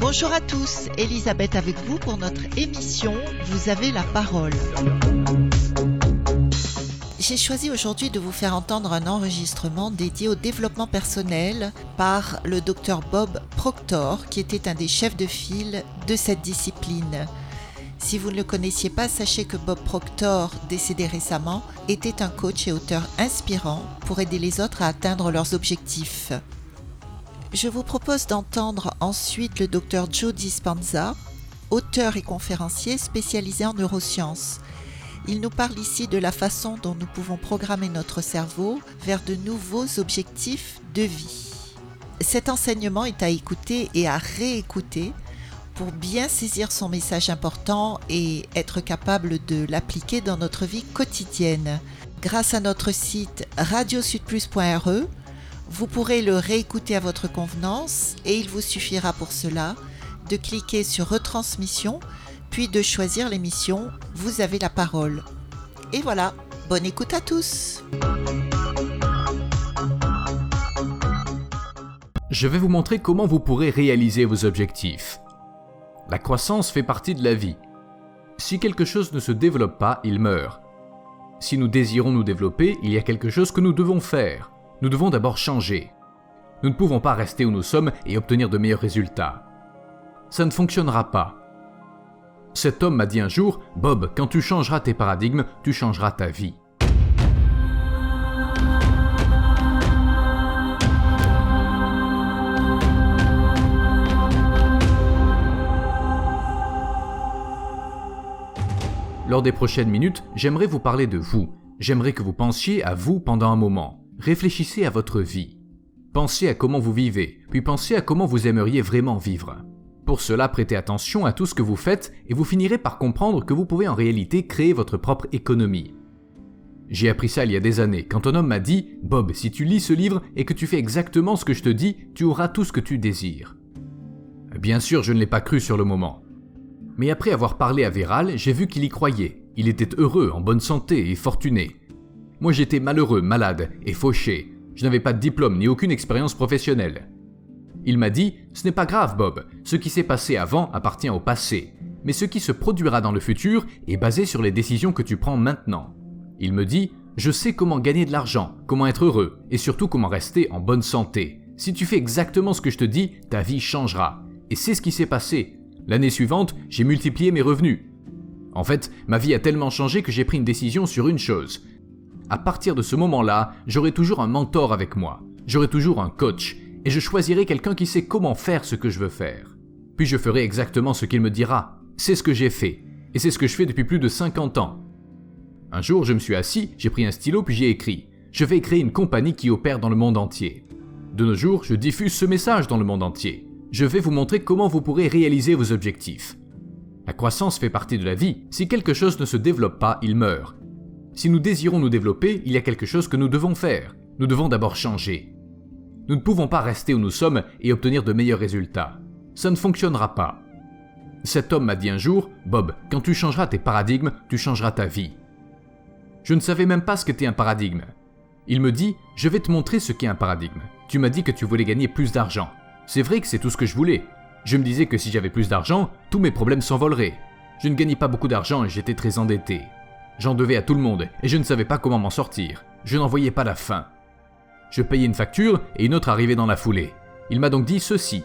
Bonjour à tous, Elisabeth avec vous pour notre émission Vous avez la parole. J'ai choisi aujourd'hui de vous faire entendre un enregistrement dédié au développement personnel par le docteur Bob Proctor, qui était un des chefs de file de cette discipline. Si vous ne le connaissiez pas, sachez que Bob Proctor, décédé récemment, était un coach et auteur inspirant pour aider les autres à atteindre leurs objectifs. Je vous propose d'entendre ensuite le docteur Joe Dispenza, auteur et conférencier spécialisé en neurosciences. Il nous parle ici de la façon dont nous pouvons programmer notre cerveau vers de nouveaux objectifs de vie. Cet enseignement est à écouter et à réécouter pour bien saisir son message important et être capable de l'appliquer dans notre vie quotidienne. Grâce à notre site radiosudplus.re, vous pourrez le réécouter à votre convenance et il vous suffira pour cela de cliquer sur Retransmission puis de choisir l'émission Vous avez la parole. Et voilà, bonne écoute à tous Je vais vous montrer comment vous pourrez réaliser vos objectifs. La croissance fait partie de la vie. Si quelque chose ne se développe pas, il meurt. Si nous désirons nous développer, il y a quelque chose que nous devons faire nous devons d'abord changer. Nous ne pouvons pas rester où nous sommes et obtenir de meilleurs résultats. Ça ne fonctionnera pas. Cet homme m'a dit un jour, Bob, quand tu changeras tes paradigmes, tu changeras ta vie. Lors des prochaines minutes, j'aimerais vous parler de vous. J'aimerais que vous pensiez à vous pendant un moment réfléchissez à votre vie. Pensez à comment vous vivez, puis pensez à comment vous aimeriez vraiment vivre. Pour cela, prêtez attention à tout ce que vous faites et vous finirez par comprendre que vous pouvez en réalité créer votre propre économie. J'ai appris ça il y a des années, quand un homme m'a dit Bob, si tu lis ce livre et que tu fais exactement ce que je te dis, tu auras tout ce que tu désires. Bien sûr, je ne l'ai pas cru sur le moment. Mais après avoir parlé à Véral, j'ai vu qu'il y croyait. Il était heureux, en bonne santé et fortuné. Moi j'étais malheureux, malade et fauché. Je n'avais pas de diplôme ni aucune expérience professionnelle. Il m'a dit Ce n'est pas grave, Bob. Ce qui s'est passé avant appartient au passé. Mais ce qui se produira dans le futur est basé sur les décisions que tu prends maintenant. Il me dit Je sais comment gagner de l'argent, comment être heureux et surtout comment rester en bonne santé. Si tu fais exactement ce que je te dis, ta vie changera. Et c'est ce qui s'est passé. L'année suivante, j'ai multiplié mes revenus. En fait, ma vie a tellement changé que j'ai pris une décision sur une chose à partir de ce moment-là, j'aurai toujours un mentor avec moi, j'aurai toujours un coach, et je choisirai quelqu'un qui sait comment faire ce que je veux faire. Puis je ferai exactement ce qu'il me dira. C'est ce que j'ai fait, et c'est ce que je fais depuis plus de 50 ans. Un jour, je me suis assis, j'ai pris un stylo puis j'ai écrit Je vais créer une compagnie qui opère dans le monde entier. De nos jours, je diffuse ce message dans le monde entier. Je vais vous montrer comment vous pourrez réaliser vos objectifs. La croissance fait partie de la vie. Si quelque chose ne se développe pas, il meurt. Si nous désirons nous développer, il y a quelque chose que nous devons faire. Nous devons d'abord changer. Nous ne pouvons pas rester où nous sommes et obtenir de meilleurs résultats. Ça ne fonctionnera pas. Cet homme m'a dit un jour, Bob, quand tu changeras tes paradigmes, tu changeras ta vie. Je ne savais même pas ce qu'était un paradigme. Il me dit, je vais te montrer ce qu'est un paradigme. Tu m'as dit que tu voulais gagner plus d'argent. C'est vrai que c'est tout ce que je voulais. Je me disais que si j'avais plus d'argent, tous mes problèmes s'envoleraient. Je ne gagnais pas beaucoup d'argent et j'étais très endetté. J'en devais à tout le monde et je ne savais pas comment m'en sortir. Je n'en voyais pas la fin. Je payais une facture et une autre arrivait dans la foulée. Il m'a donc dit ceci.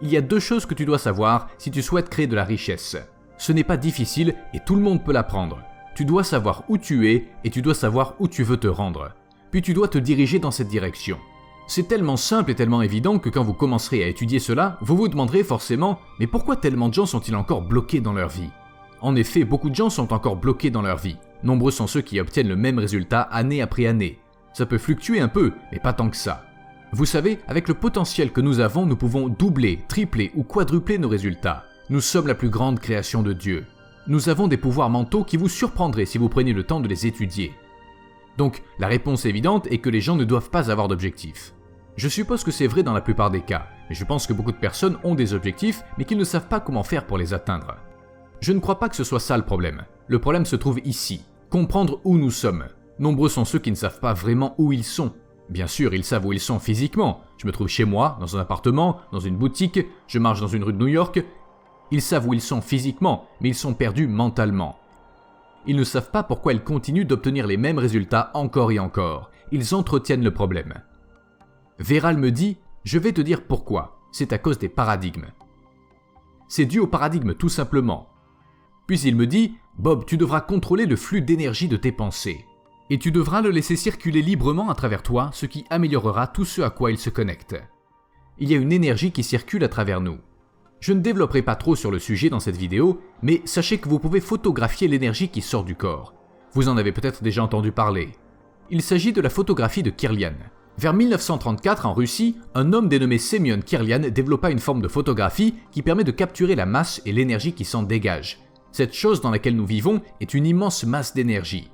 Il y a deux choses que tu dois savoir si tu souhaites créer de la richesse. Ce n'est pas difficile et tout le monde peut l'apprendre. Tu dois savoir où tu es et tu dois savoir où tu veux te rendre. Puis tu dois te diriger dans cette direction. C'est tellement simple et tellement évident que quand vous commencerez à étudier cela, vous vous demanderez forcément mais pourquoi tellement de gens sont-ils encore bloqués dans leur vie? En effet, beaucoup de gens sont encore bloqués dans leur vie. Nombreux sont ceux qui obtiennent le même résultat année après année. Ça peut fluctuer un peu, mais pas tant que ça. Vous savez, avec le potentiel que nous avons, nous pouvons doubler, tripler ou quadrupler nos résultats. Nous sommes la plus grande création de Dieu. Nous avons des pouvoirs mentaux qui vous surprendraient si vous preniez le temps de les étudier. Donc, la réponse évidente est que les gens ne doivent pas avoir d'objectifs. Je suppose que c'est vrai dans la plupart des cas, mais je pense que beaucoup de personnes ont des objectifs mais qu'ils ne savent pas comment faire pour les atteindre. Je ne crois pas que ce soit ça le problème. Le problème se trouve ici. Comprendre où nous sommes. Nombreux sont ceux qui ne savent pas vraiment où ils sont. Bien sûr, ils savent où ils sont physiquement. Je me trouve chez moi, dans un appartement, dans une boutique, je marche dans une rue de New York. Ils savent où ils sont physiquement, mais ils sont perdus mentalement. Ils ne savent pas pourquoi ils continuent d'obtenir les mêmes résultats encore et encore. Ils entretiennent le problème. Véral me dit Je vais te dire pourquoi. C'est à cause des paradigmes. C'est dû au paradigme tout simplement. Puis il me dit Bob, tu devras contrôler le flux d'énergie de tes pensées. Et tu devras le laisser circuler librement à travers toi, ce qui améliorera tout ce à quoi il se connecte. Il y a une énergie qui circule à travers nous. Je ne développerai pas trop sur le sujet dans cette vidéo, mais sachez que vous pouvez photographier l'énergie qui sort du corps. Vous en avez peut-être déjà entendu parler. Il s'agit de la photographie de Kirlian. Vers 1934, en Russie, un homme dénommé Semyon Kirlian développa une forme de photographie qui permet de capturer la masse et l'énergie qui s'en dégage. Cette chose dans laquelle nous vivons est une immense masse d'énergie.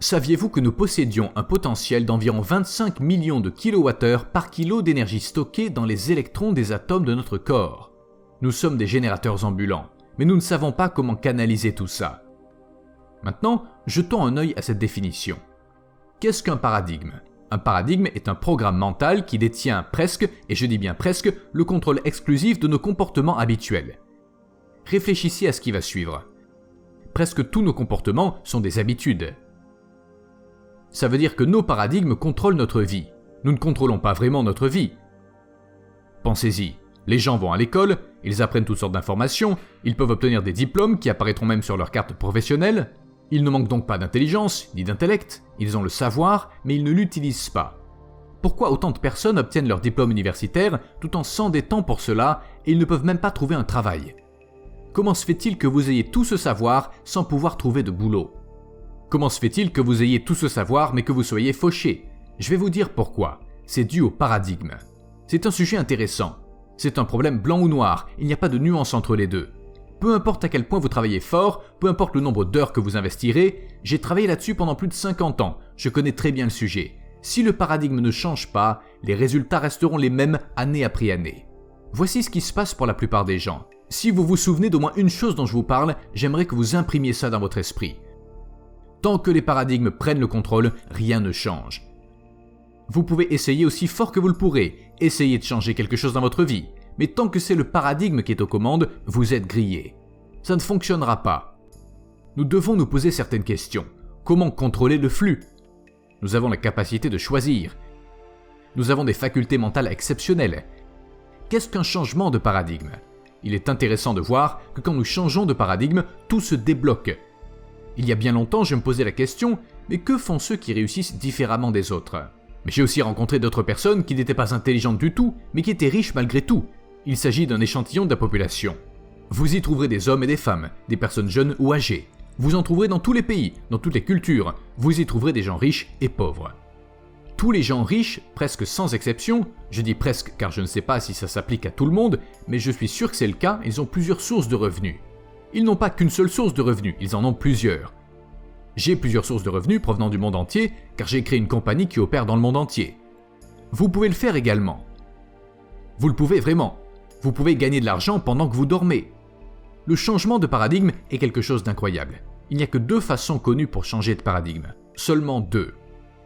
Saviez-vous que nous possédions un potentiel d'environ 25 millions de kWh par kilo d'énergie stockée dans les électrons des atomes de notre corps? Nous sommes des générateurs ambulants, mais nous ne savons pas comment canaliser tout ça. Maintenant, jetons un œil à cette définition. Qu'est-ce qu'un paradigme? Un paradigme est un programme mental qui détient presque, et je dis bien presque, le contrôle exclusif de nos comportements habituels. Réfléchissez à ce qui va suivre. Presque tous nos comportements sont des habitudes. Ça veut dire que nos paradigmes contrôlent notre vie. Nous ne contrôlons pas vraiment notre vie. Pensez-y. Les gens vont à l'école, ils apprennent toutes sortes d'informations, ils peuvent obtenir des diplômes qui apparaîtront même sur leur carte professionnelle. Ils ne manquent donc pas d'intelligence ni d'intellect, ils ont le savoir, mais ils ne l'utilisent pas. Pourquoi autant de personnes obtiennent leur diplôme universitaire tout en s'endettant pour cela et ils ne peuvent même pas trouver un travail? Comment se fait-il que vous ayez tout ce savoir sans pouvoir trouver de boulot? Comment se fait-il que vous ayez tout ce savoir mais que vous soyez fauché? Je vais vous dire pourquoi. C'est dû au paradigme. C'est un sujet intéressant. C'est un problème blanc ou noir, il n'y a pas de nuance entre les deux. Peu importe à quel point vous travaillez fort, peu importe le nombre d'heures que vous investirez, j'ai travaillé là-dessus pendant plus de 50 ans, je connais très bien le sujet. Si le paradigme ne change pas, les résultats resteront les mêmes année après année. Voici ce qui se passe pour la plupart des gens. Si vous vous souvenez d'au moins une chose dont je vous parle, j'aimerais que vous imprimiez ça dans votre esprit. Tant que les paradigmes prennent le contrôle, rien ne change. Vous pouvez essayer aussi fort que vous le pourrez, essayer de changer quelque chose dans votre vie, mais tant que c'est le paradigme qui est aux commandes, vous êtes grillé. Ça ne fonctionnera pas. Nous devons nous poser certaines questions. Comment contrôler le flux? Nous avons la capacité de choisir. Nous avons des facultés mentales exceptionnelles. Qu'est-ce qu'un changement de paradigme? Il est intéressant de voir que quand nous changeons de paradigme, tout se débloque. Il y a bien longtemps, je me posais la question, mais que font ceux qui réussissent différemment des autres? Mais j'ai aussi rencontré d'autres personnes qui n'étaient pas intelligentes du tout, mais qui étaient riches malgré tout. Il s'agit d'un échantillon de la population. Vous y trouverez des hommes et des femmes, des personnes jeunes ou âgées. Vous en trouverez dans tous les pays, dans toutes les cultures. Vous y trouverez des gens riches et pauvres. Tous les gens riches, presque sans exception, je dis presque car je ne sais pas si ça s'applique à tout le monde, mais je suis sûr que c'est le cas, ils ont plusieurs sources de revenus. Ils n'ont pas qu'une seule source de revenus, ils en ont plusieurs. J'ai plusieurs sources de revenus provenant du monde entier, car j'ai créé une compagnie qui opère dans le monde entier. Vous pouvez le faire également. Vous le pouvez vraiment. Vous pouvez gagner de l'argent pendant que vous dormez. Le changement de paradigme est quelque chose d'incroyable. Il n'y a que deux façons connues pour changer de paradigme. Seulement deux.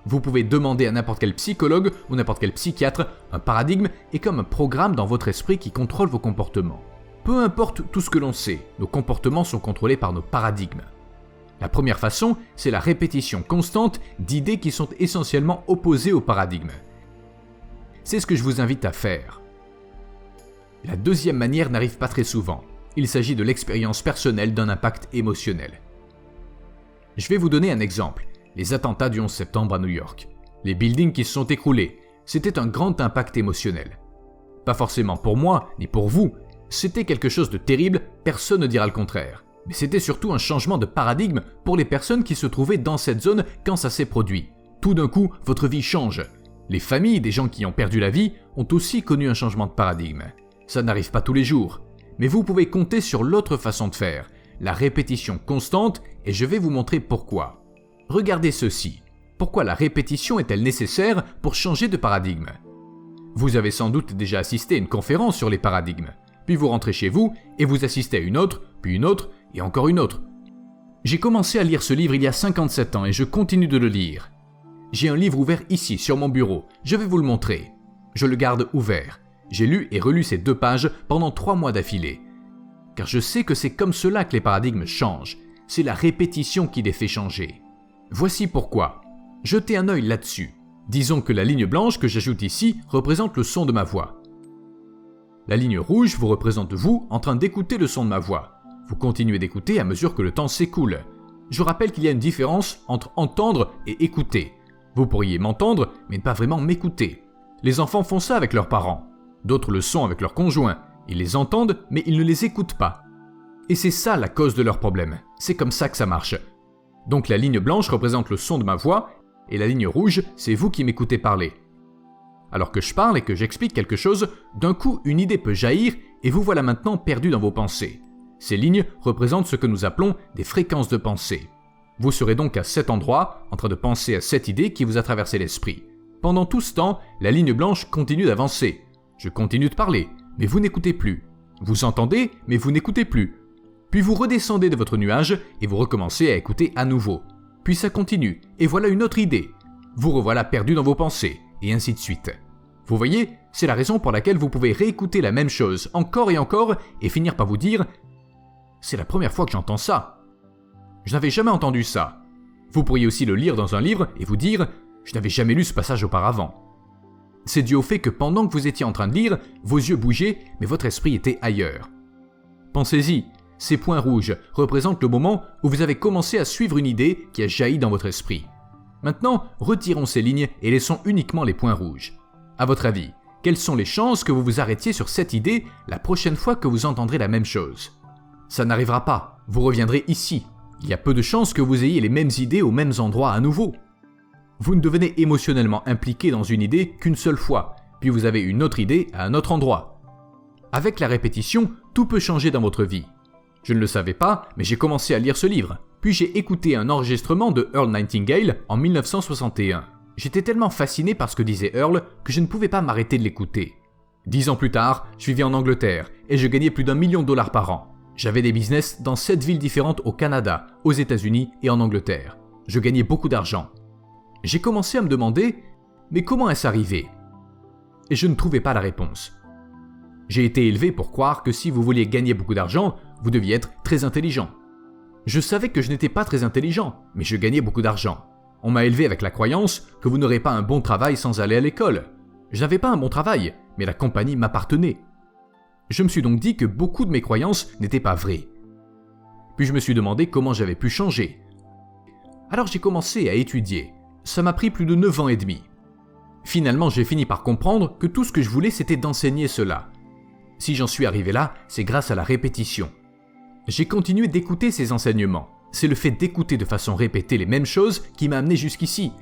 Vous pouvez demander à n'importe quel psychologue ou n'importe quel psychiatre, un paradigme est comme un programme dans votre esprit qui contrôle vos comportements. Peu importe tout ce que l'on sait, nos comportements sont contrôlés par nos paradigmes. La première façon, c'est la répétition constante d'idées qui sont essentiellement opposées au paradigme. C'est ce que je vous invite à faire. La deuxième manière n'arrive pas très souvent. Il s'agit de l'expérience personnelle d'un impact émotionnel. Je vais vous donner un exemple. Les attentats du 11 septembre à New York. Les buildings qui se sont écroulés. C'était un grand impact émotionnel. Pas forcément pour moi, ni pour vous. C'était quelque chose de terrible, personne ne dira le contraire mais c'était surtout un changement de paradigme pour les personnes qui se trouvaient dans cette zone quand ça s'est produit. Tout d'un coup, votre vie change. Les familles des gens qui ont perdu la vie ont aussi connu un changement de paradigme. Ça n'arrive pas tous les jours, mais vous pouvez compter sur l'autre façon de faire, la répétition constante, et je vais vous montrer pourquoi. Regardez ceci. Pourquoi la répétition est-elle nécessaire pour changer de paradigme? Vous avez sans doute déjà assisté à une conférence sur les paradigmes, puis vous rentrez chez vous et vous assistez à une autre, puis une autre, et encore une autre. J'ai commencé à lire ce livre il y a 57 ans et je continue de le lire. J'ai un livre ouvert ici sur mon bureau, je vais vous le montrer. Je le garde ouvert. J'ai lu et relu ces deux pages pendant trois mois d'affilée. Car je sais que c'est comme cela que les paradigmes changent. C'est la répétition qui les fait changer. Voici pourquoi. Jetez un œil là-dessus. Disons que la ligne blanche que j'ajoute ici représente le son de ma voix. La ligne rouge vous représente vous en train d'écouter le son de ma voix. Vous continuez d'écouter à mesure que le temps s'écoule. Je rappelle qu'il y a une différence entre entendre et écouter. Vous pourriez m'entendre, mais ne pas vraiment m'écouter. Les enfants font ça avec leurs parents. D'autres le sont avec leurs conjoints. Ils les entendent, mais ils ne les écoutent pas. Et c'est ça la cause de leur problème. C'est comme ça que ça marche. Donc la ligne blanche représente le son de ma voix, et la ligne rouge, c'est vous qui m'écoutez parler. Alors que je parle et que j'explique quelque chose, d'un coup une idée peut jaillir et vous voilà maintenant perdu dans vos pensées. Ces lignes représentent ce que nous appelons des fréquences de pensée. Vous serez donc à cet endroit en train de penser à cette idée qui vous a traversé l'esprit. Pendant tout ce temps, la ligne blanche continue d'avancer. Je continue de parler, mais vous n'écoutez plus. Vous entendez, mais vous n'écoutez plus. Puis vous redescendez de votre nuage et vous recommencez à écouter à nouveau. Puis ça continue, et voilà une autre idée. Vous revoilà perdu dans vos pensées, et ainsi de suite. Vous voyez, c'est la raison pour laquelle vous pouvez réécouter la même chose encore et encore et finir par vous dire C'est la première fois que j'entends ça. Je n'avais jamais entendu ça. Vous pourriez aussi le lire dans un livre et vous dire Je n'avais jamais lu ce passage auparavant. C'est dû au fait que pendant que vous étiez en train de lire, vos yeux bougeaient, mais votre esprit était ailleurs. Pensez-y, ces points rouges représentent le moment où vous avez commencé à suivre une idée qui a jailli dans votre esprit. Maintenant, retirons ces lignes et laissons uniquement les points rouges. À votre avis, quelles sont les chances que vous vous arrêtiez sur cette idée la prochaine fois que vous entendrez la même chose? Ça n'arrivera pas, vous reviendrez ici. Il y a peu de chances que vous ayez les mêmes idées aux mêmes endroits à nouveau. Vous ne devenez émotionnellement impliqué dans une idée qu'une seule fois, puis vous avez une autre idée à un autre endroit. Avec la répétition, tout peut changer dans votre vie. Je ne le savais pas, mais j'ai commencé à lire ce livre, puis j'ai écouté un enregistrement de Earl Nightingale en 1961. J'étais tellement fasciné par ce que disait Earl que je ne pouvais pas m'arrêter de l'écouter. Dix ans plus tard, je vivais en Angleterre et je gagnais plus d'un million de dollars par an. J'avais des business dans sept villes différentes au Canada, aux États-Unis et en Angleterre. Je gagnais beaucoup d'argent j'ai commencé à me demander mais comment est-ce arrivé? Et je ne trouvais pas la réponse. J'ai été élevé pour croire que si vous vouliez gagner beaucoup d'argent, vous deviez être très intelligent. Je savais que je n'étais pas très intelligent, mais je gagnais beaucoup d'argent. On m'a élevé avec la croyance que vous n'aurez pas un bon travail sans aller à l'école. Je n'avais pas un bon travail, mais la compagnie m'appartenait. Je me suis donc dit que beaucoup de mes croyances n'étaient pas vraies. Puis je me suis demandé comment j'avais pu changer. Alors j'ai commencé à étudier, ça m'a pris plus de 9 ans et demi. Finalement, j'ai fini par comprendre que tout ce que je voulais, c'était d'enseigner cela. Si j'en suis arrivé là, c'est grâce à la répétition. J'ai continué d'écouter ces enseignements. C'est le fait d'écouter de façon répétée les mêmes choses qui m'a amené jusqu'ici.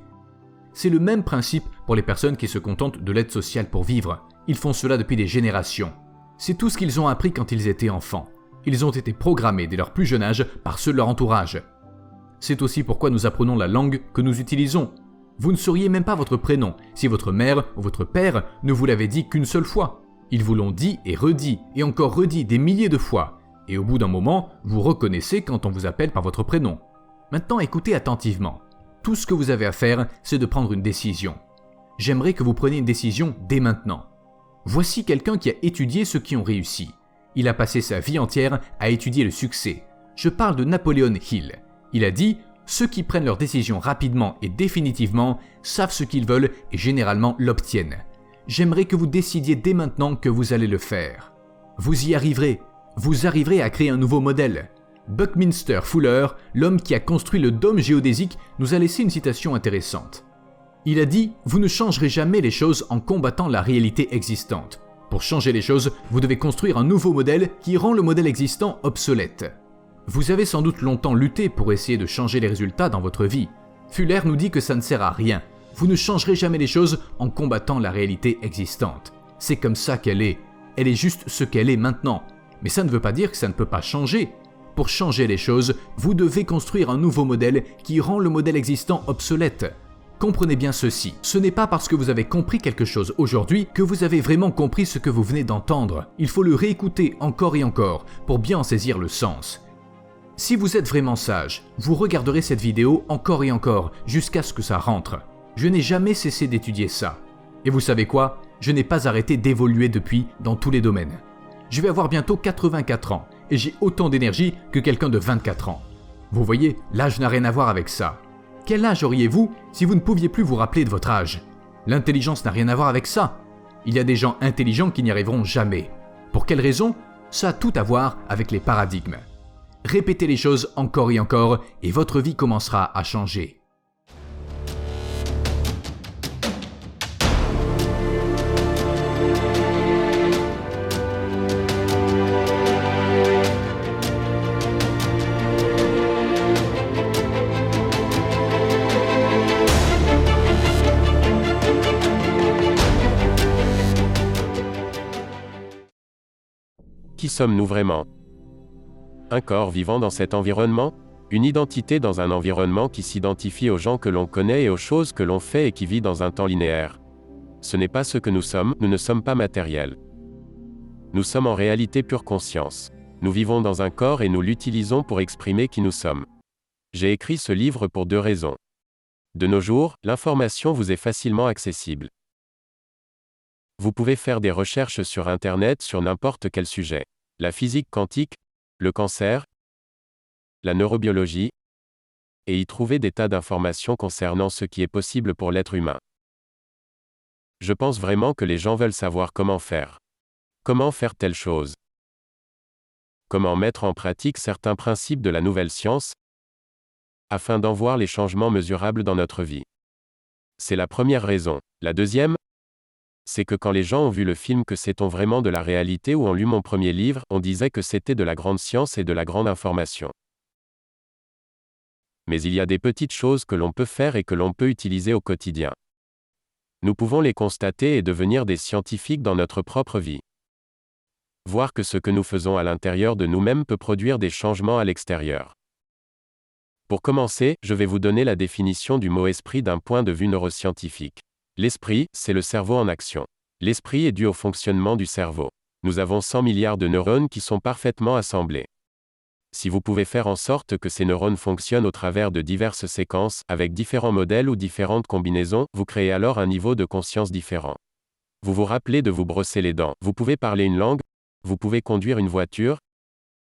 C'est le même principe pour les personnes qui se contentent de l'aide sociale pour vivre. Ils font cela depuis des générations. C'est tout ce qu'ils ont appris quand ils étaient enfants. Ils ont été programmés dès leur plus jeune âge par ceux de leur entourage. C'est aussi pourquoi nous apprenons la langue que nous utilisons. Vous ne sauriez même pas votre prénom si votre mère ou votre père ne vous l'avait dit qu'une seule fois. Ils vous l'ont dit et redit et encore redit des milliers de fois. Et au bout d'un moment, vous reconnaissez quand on vous appelle par votre prénom. Maintenant, écoutez attentivement. Tout ce que vous avez à faire, c'est de prendre une décision. J'aimerais que vous preniez une décision dès maintenant. Voici quelqu'un qui a étudié ceux qui ont réussi. Il a passé sa vie entière à étudier le succès. Je parle de Napoléon Hill. Il a dit Ceux qui prennent leurs décisions rapidement et définitivement savent ce qu'ils veulent et généralement l'obtiennent. J'aimerais que vous décidiez dès maintenant que vous allez le faire. Vous y arriverez. Vous arriverez à créer un nouveau modèle. Buckminster Fuller, l'homme qui a construit le dôme géodésique, nous a laissé une citation intéressante. Il a dit Vous ne changerez jamais les choses en combattant la réalité existante. Pour changer les choses, vous devez construire un nouveau modèle qui rend le modèle existant obsolète. Vous avez sans doute longtemps lutté pour essayer de changer les résultats dans votre vie. Fuller nous dit que ça ne sert à rien. Vous ne changerez jamais les choses en combattant la réalité existante. C'est comme ça qu'elle est. Elle est juste ce qu'elle est maintenant. Mais ça ne veut pas dire que ça ne peut pas changer. Pour changer les choses, vous devez construire un nouveau modèle qui rend le modèle existant obsolète. Comprenez bien ceci, ce n'est pas parce que vous avez compris quelque chose aujourd'hui que vous avez vraiment compris ce que vous venez d'entendre. Il faut le réécouter encore et encore pour bien en saisir le sens. Si vous êtes vraiment sage, vous regarderez cette vidéo encore et encore jusqu'à ce que ça rentre. Je n'ai jamais cessé d'étudier ça. Et vous savez quoi? Je n'ai pas arrêté d'évoluer depuis dans tous les domaines. Je vais avoir bientôt 84 ans et j'ai autant d'énergie que quelqu'un de 24 ans. Vous voyez, l'âge n'a rien à voir avec ça. Quel âge auriez-vous si vous ne pouviez plus vous rappeler de votre âge? L'intelligence n'a rien à voir avec ça. Il y a des gens intelligents qui n'y arriveront jamais. Pour quelle raison? Ça a tout à voir avec les paradigmes. Répétez les choses encore et encore et votre vie commencera à changer. Qui sommes-nous vraiment? Un corps vivant dans cet environnement Une identité dans un environnement qui s'identifie aux gens que l'on connaît et aux choses que l'on fait et qui vit dans un temps linéaire. Ce n'est pas ce que nous sommes, nous ne sommes pas matériels. Nous sommes en réalité pure conscience. Nous vivons dans un corps et nous l'utilisons pour exprimer qui nous sommes. J'ai écrit ce livre pour deux raisons. De nos jours, l'information vous est facilement accessible. Vous pouvez faire des recherches sur Internet sur n'importe quel sujet. La physique quantique, le cancer, la neurobiologie, et y trouver des tas d'informations concernant ce qui est possible pour l'être humain. Je pense vraiment que les gens veulent savoir comment faire. Comment faire telle chose Comment mettre en pratique certains principes de la nouvelle science afin d'en voir les changements mesurables dans notre vie. C'est la première raison. La deuxième, c'est que quand les gens ont vu le film Que sait-on vraiment de la réalité ou ont lu mon premier livre, on disait que c'était de la grande science et de la grande information. Mais il y a des petites choses que l'on peut faire et que l'on peut utiliser au quotidien. Nous pouvons les constater et devenir des scientifiques dans notre propre vie. Voir que ce que nous faisons à l'intérieur de nous-mêmes peut produire des changements à l'extérieur. Pour commencer, je vais vous donner la définition du mot esprit d'un point de vue neuroscientifique. L'esprit, c'est le cerveau en action. L'esprit est dû au fonctionnement du cerveau. Nous avons 100 milliards de neurones qui sont parfaitement assemblés. Si vous pouvez faire en sorte que ces neurones fonctionnent au travers de diverses séquences, avec différents modèles ou différentes combinaisons, vous créez alors un niveau de conscience différent. Vous vous rappelez de vous brosser les dents, vous pouvez parler une langue, vous pouvez conduire une voiture,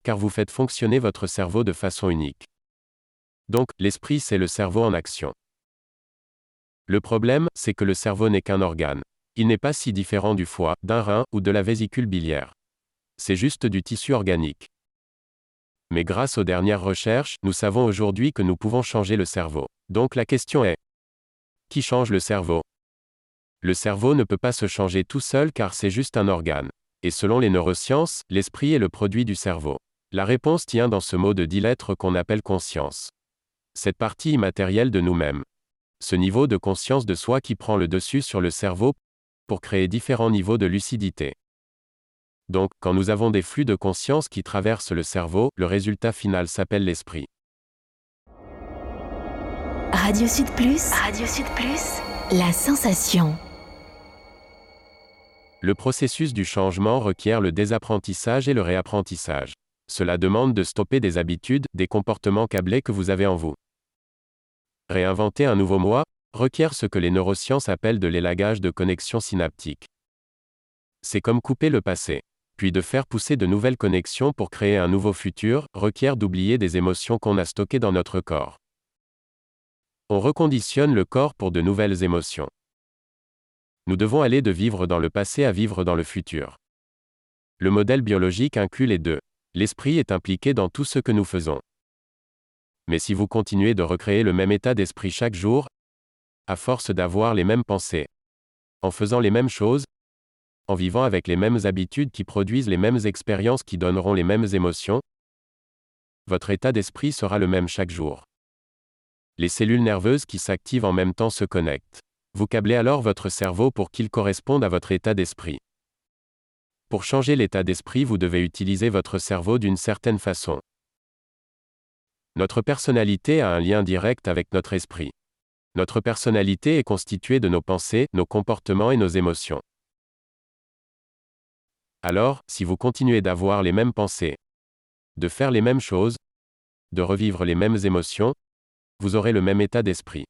car vous faites fonctionner votre cerveau de façon unique. Donc, l'esprit c'est le cerveau en action. Le problème, c'est que le cerveau n'est qu'un organe. Il n'est pas si différent du foie, d'un rein ou de la vésicule biliaire. C'est juste du tissu organique. Mais grâce aux dernières recherches, nous savons aujourd'hui que nous pouvons changer le cerveau. Donc la question est, qui change le cerveau? Le cerveau ne peut pas se changer tout seul car c'est juste un organe. Et selon les neurosciences, l'esprit est le produit du cerveau. La réponse tient dans ce mot de dix lettres qu'on appelle conscience cette partie immatérielle de nous-mêmes. Ce niveau de conscience de soi qui prend le dessus sur le cerveau pour créer différents niveaux de lucidité. Donc, quand nous avons des flux de conscience qui traversent le cerveau, le résultat final s'appelle l'esprit. Radio Sud Plus, Radio Sud Plus, la sensation. Le processus du changement requiert le désapprentissage et le réapprentissage. Cela demande de stopper des habitudes, des comportements câblés que vous avez en vous. Réinventer un nouveau moi requiert ce que les neurosciences appellent de l'élagage de connexions synaptiques. C'est comme couper le passé. Puis de faire pousser de nouvelles connexions pour créer un nouveau futur requiert d'oublier des émotions qu'on a stockées dans notre corps. On reconditionne le corps pour de nouvelles émotions. Nous devons aller de vivre dans le passé à vivre dans le futur. Le modèle biologique inclut les deux. L'esprit est impliqué dans tout ce que nous faisons. Mais si vous continuez de recréer le même état d'esprit chaque jour, à force d'avoir les mêmes pensées, en faisant les mêmes choses, en vivant avec les mêmes habitudes qui produisent les mêmes expériences qui donneront les mêmes émotions, votre état d'esprit sera le même chaque jour. Les cellules nerveuses qui s'activent en même temps se connectent. Vous câblez alors votre cerveau pour qu'il corresponde à votre état d'esprit. Pour changer l'état d'esprit, vous devez utiliser votre cerveau d'une certaine façon. Notre personnalité a un lien direct avec notre esprit. Notre personnalité est constituée de nos pensées, nos comportements et nos émotions. Alors, si vous continuez d'avoir les mêmes pensées, de faire les mêmes choses, de revivre les mêmes émotions, vous aurez le même état d'esprit.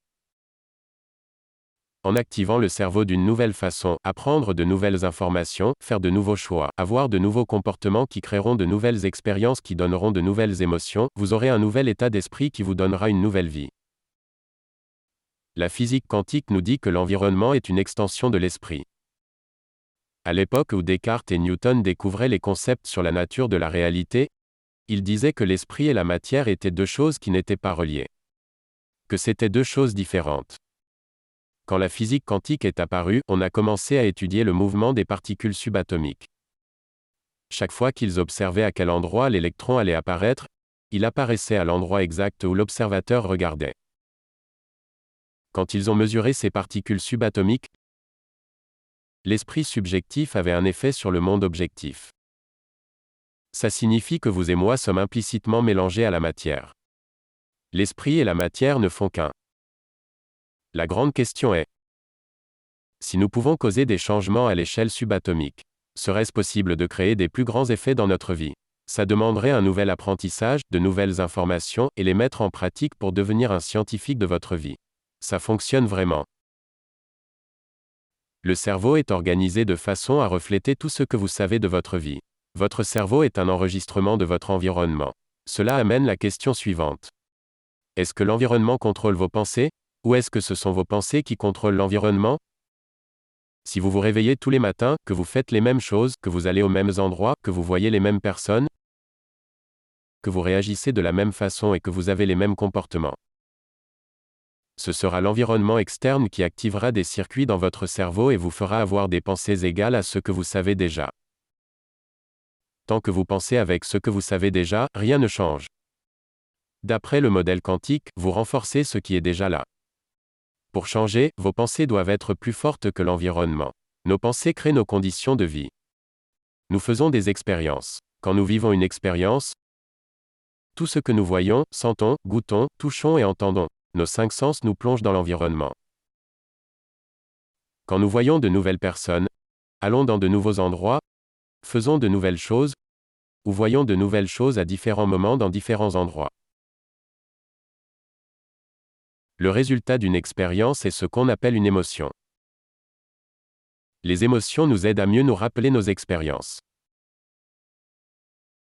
En activant le cerveau d'une nouvelle façon, apprendre de nouvelles informations, faire de nouveaux choix, avoir de nouveaux comportements qui créeront de nouvelles expériences qui donneront de nouvelles émotions, vous aurez un nouvel état d'esprit qui vous donnera une nouvelle vie. La physique quantique nous dit que l'environnement est une extension de l'esprit. À l'époque où Descartes et Newton découvraient les concepts sur la nature de la réalité, ils disaient que l'esprit et la matière étaient deux choses qui n'étaient pas reliées. Que c'étaient deux choses différentes. Quand la physique quantique est apparue, on a commencé à étudier le mouvement des particules subatomiques. Chaque fois qu'ils observaient à quel endroit l'électron allait apparaître, il apparaissait à l'endroit exact où l'observateur regardait. Quand ils ont mesuré ces particules subatomiques, l'esprit subjectif avait un effet sur le monde objectif. Ça signifie que vous et moi sommes implicitement mélangés à la matière. L'esprit et la matière ne font qu'un. La grande question est, si nous pouvons causer des changements à l'échelle subatomique, serait-ce possible de créer des plus grands effets dans notre vie? Ça demanderait un nouvel apprentissage, de nouvelles informations, et les mettre en pratique pour devenir un scientifique de votre vie. Ça fonctionne vraiment. Le cerveau est organisé de façon à refléter tout ce que vous savez de votre vie. Votre cerveau est un enregistrement de votre environnement. Cela amène la question suivante. Est-ce que l'environnement contrôle vos pensées? Ou est-ce que ce sont vos pensées qui contrôlent l'environnement? Si vous vous réveillez tous les matins, que vous faites les mêmes choses, que vous allez aux mêmes endroits, que vous voyez les mêmes personnes, que vous réagissez de la même façon et que vous avez les mêmes comportements? Ce sera l'environnement externe qui activera des circuits dans votre cerveau et vous fera avoir des pensées égales à ce que vous savez déjà. Tant que vous pensez avec ce que vous savez déjà, rien ne change. D'après le modèle quantique, vous renforcez ce qui est déjà là. Pour changer, vos pensées doivent être plus fortes que l'environnement. Nos pensées créent nos conditions de vie. Nous faisons des expériences. Quand nous vivons une expérience, tout ce que nous voyons, sentons, goûtons, touchons et entendons, nos cinq sens nous plongent dans l'environnement. Quand nous voyons de nouvelles personnes, allons dans de nouveaux endroits, faisons de nouvelles choses, ou voyons de nouvelles choses à différents moments dans différents endroits. Le résultat d'une expérience est ce qu'on appelle une émotion. Les émotions nous aident à mieux nous rappeler nos expériences.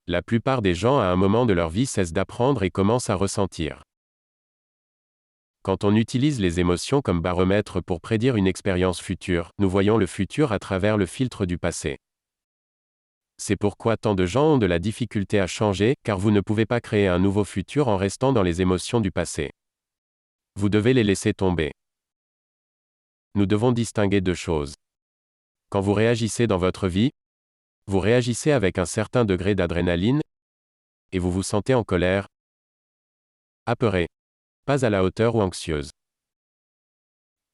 La plupart des gens à un moment de leur vie cessent d'apprendre et commencent à ressentir. Quand on utilise les émotions comme baromètre pour prédire une expérience future, nous voyons le futur à travers le filtre du passé. C'est pourquoi tant de gens ont de la difficulté à changer, car vous ne pouvez pas créer un nouveau futur en restant dans les émotions du passé. Vous devez les laisser tomber. Nous devons distinguer deux choses. Quand vous réagissez dans votre vie, vous réagissez avec un certain degré d'adrénaline, et vous vous sentez en colère, apeuré, pas à la hauteur ou anxieuse.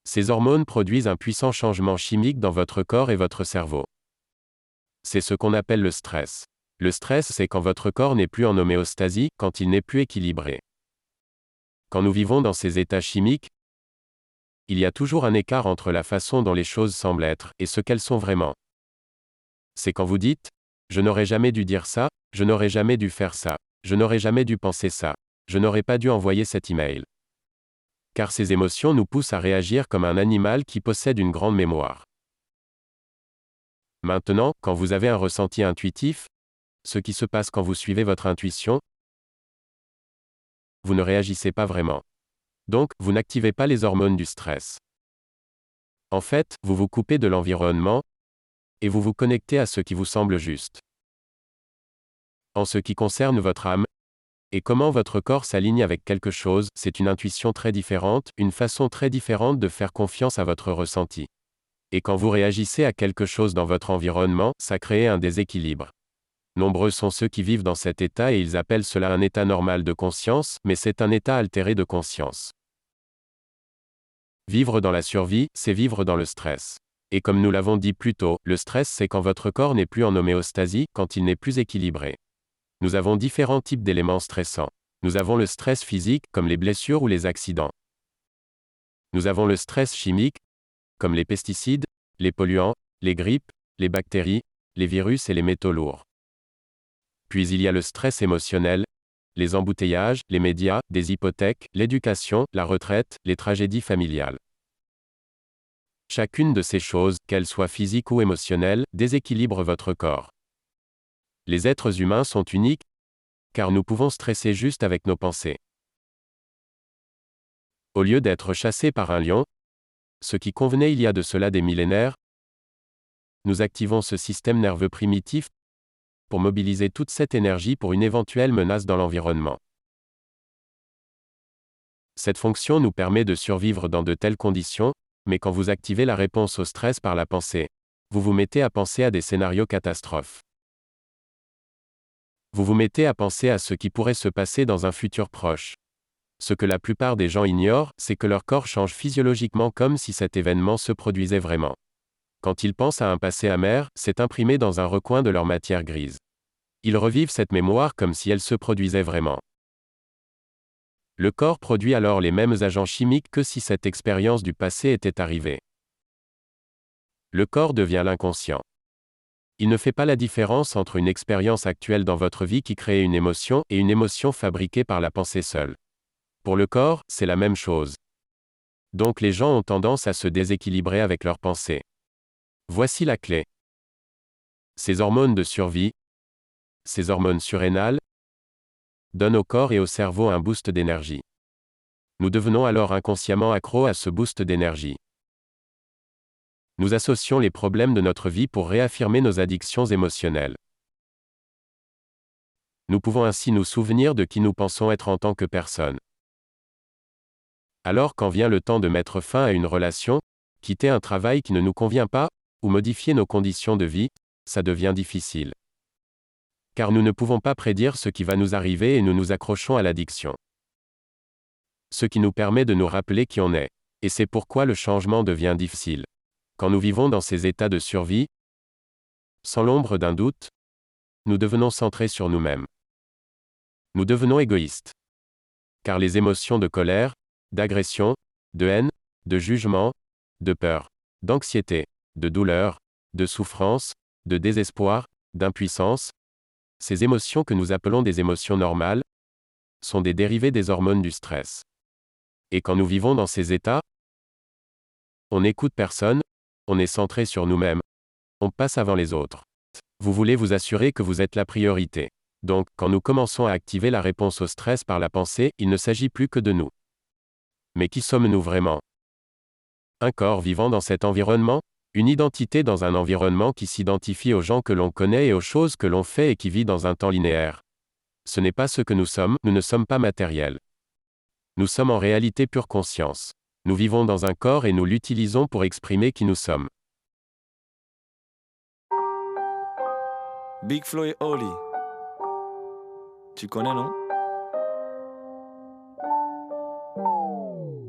Ces hormones produisent un puissant changement chimique dans votre corps et votre cerveau. C'est ce qu'on appelle le stress. Le stress, c'est quand votre corps n'est plus en homéostasie, quand il n'est plus équilibré. Quand nous vivons dans ces états chimiques, il y a toujours un écart entre la façon dont les choses semblent être et ce qu'elles sont vraiment. C'est quand vous dites ⁇ Je n'aurais jamais dû dire ça, je n'aurais jamais dû faire ça, je n'aurais jamais dû penser ça, je n'aurais pas dû envoyer cet email. Car ces émotions nous poussent à réagir comme un animal qui possède une grande mémoire. Maintenant, quand vous avez un ressenti intuitif, ce qui se passe quand vous suivez votre intuition, vous ne réagissez pas vraiment. Donc, vous n'activez pas les hormones du stress. En fait, vous vous coupez de l'environnement, et vous vous connectez à ce qui vous semble juste. En ce qui concerne votre âme, et comment votre corps s'aligne avec quelque chose, c'est une intuition très différente, une façon très différente de faire confiance à votre ressenti. Et quand vous réagissez à quelque chose dans votre environnement, ça crée un déséquilibre. Nombreux sont ceux qui vivent dans cet état et ils appellent cela un état normal de conscience, mais c'est un état altéré de conscience. Vivre dans la survie, c'est vivre dans le stress. Et comme nous l'avons dit plus tôt, le stress c'est quand votre corps n'est plus en homéostasie, quand il n'est plus équilibré. Nous avons différents types d'éléments stressants. Nous avons le stress physique, comme les blessures ou les accidents. Nous avons le stress chimique, comme les pesticides, les polluants, les grippes, les bactéries, les virus et les métaux lourds. Puis il y a le stress émotionnel, les embouteillages, les médias, des hypothèques, l'éducation, la retraite, les tragédies familiales. Chacune de ces choses, qu'elles soient physiques ou émotionnelles, déséquilibre votre corps. Les êtres humains sont uniques, car nous pouvons stresser juste avec nos pensées. Au lieu d'être chassés par un lion, ce qui convenait il y a de cela des millénaires, nous activons ce système nerveux primitif pour mobiliser toute cette énergie pour une éventuelle menace dans l'environnement. Cette fonction nous permet de survivre dans de telles conditions, mais quand vous activez la réponse au stress par la pensée, vous vous mettez à penser à des scénarios catastrophes. Vous vous mettez à penser à ce qui pourrait se passer dans un futur proche. Ce que la plupart des gens ignorent, c'est que leur corps change physiologiquement comme si cet événement se produisait vraiment. Quand ils pensent à un passé amer, c'est imprimé dans un recoin de leur matière grise. Ils revivent cette mémoire comme si elle se produisait vraiment. Le corps produit alors les mêmes agents chimiques que si cette expérience du passé était arrivée. Le corps devient l'inconscient. Il ne fait pas la différence entre une expérience actuelle dans votre vie qui crée une émotion et une émotion fabriquée par la pensée seule. Pour le corps, c'est la même chose. Donc les gens ont tendance à se déséquilibrer avec leurs pensées. Voici la clé. Ces hormones de survie, ces hormones surrénales, donne au corps et au cerveau un boost d'énergie. Nous devenons alors inconsciemment accros à ce boost d'énergie. Nous associons les problèmes de notre vie pour réaffirmer nos addictions émotionnelles. Nous pouvons ainsi nous souvenir de qui nous pensons être en tant que personne. Alors quand vient le temps de mettre fin à une relation, quitter un travail qui ne nous convient pas, ou modifier nos conditions de vie, ça devient difficile car nous ne pouvons pas prédire ce qui va nous arriver et nous nous accrochons à l'addiction. Ce qui nous permet de nous rappeler qui on est. Et c'est pourquoi le changement devient difficile. Quand nous vivons dans ces états de survie, sans l'ombre d'un doute, nous devenons centrés sur nous-mêmes. Nous devenons égoïstes. Car les émotions de colère, d'agression, de haine, de jugement, de peur, d'anxiété, de douleur, de souffrance, de désespoir, d'impuissance, ces émotions que nous appelons des émotions normales, sont des dérivés des hormones du stress. Et quand nous vivons dans ces états, on n'écoute personne, on est centré sur nous-mêmes, on passe avant les autres. Vous voulez vous assurer que vous êtes la priorité. Donc, quand nous commençons à activer la réponse au stress par la pensée, il ne s'agit plus que de nous. Mais qui sommes-nous vraiment? Un corps vivant dans cet environnement? Une identité dans un environnement qui s'identifie aux gens que l'on connaît et aux choses que l'on fait et qui vit dans un temps linéaire. Ce n'est pas ce que nous sommes, nous ne sommes pas matériels. Nous sommes en réalité pure conscience. Nous vivons dans un corps et nous l'utilisons pour exprimer qui nous sommes. Big Flo et Oli. Tu connais, non?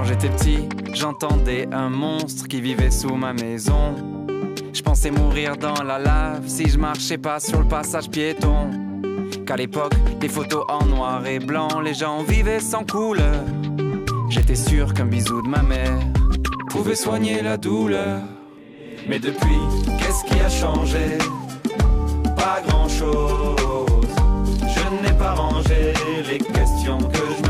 Quand j'étais petit, j'entendais un monstre qui vivait sous ma maison. Je pensais mourir dans la lave si je marchais pas sur le passage piéton. Qu'à l'époque, des photos en noir et blanc, les gens vivaient sans couleur. J'étais sûr qu'un bisou de ma mère pouvait soigner la douleur. Mais depuis, qu'est-ce qui a changé? Pas grand-chose. Je n'ai pas rangé les questions que je me.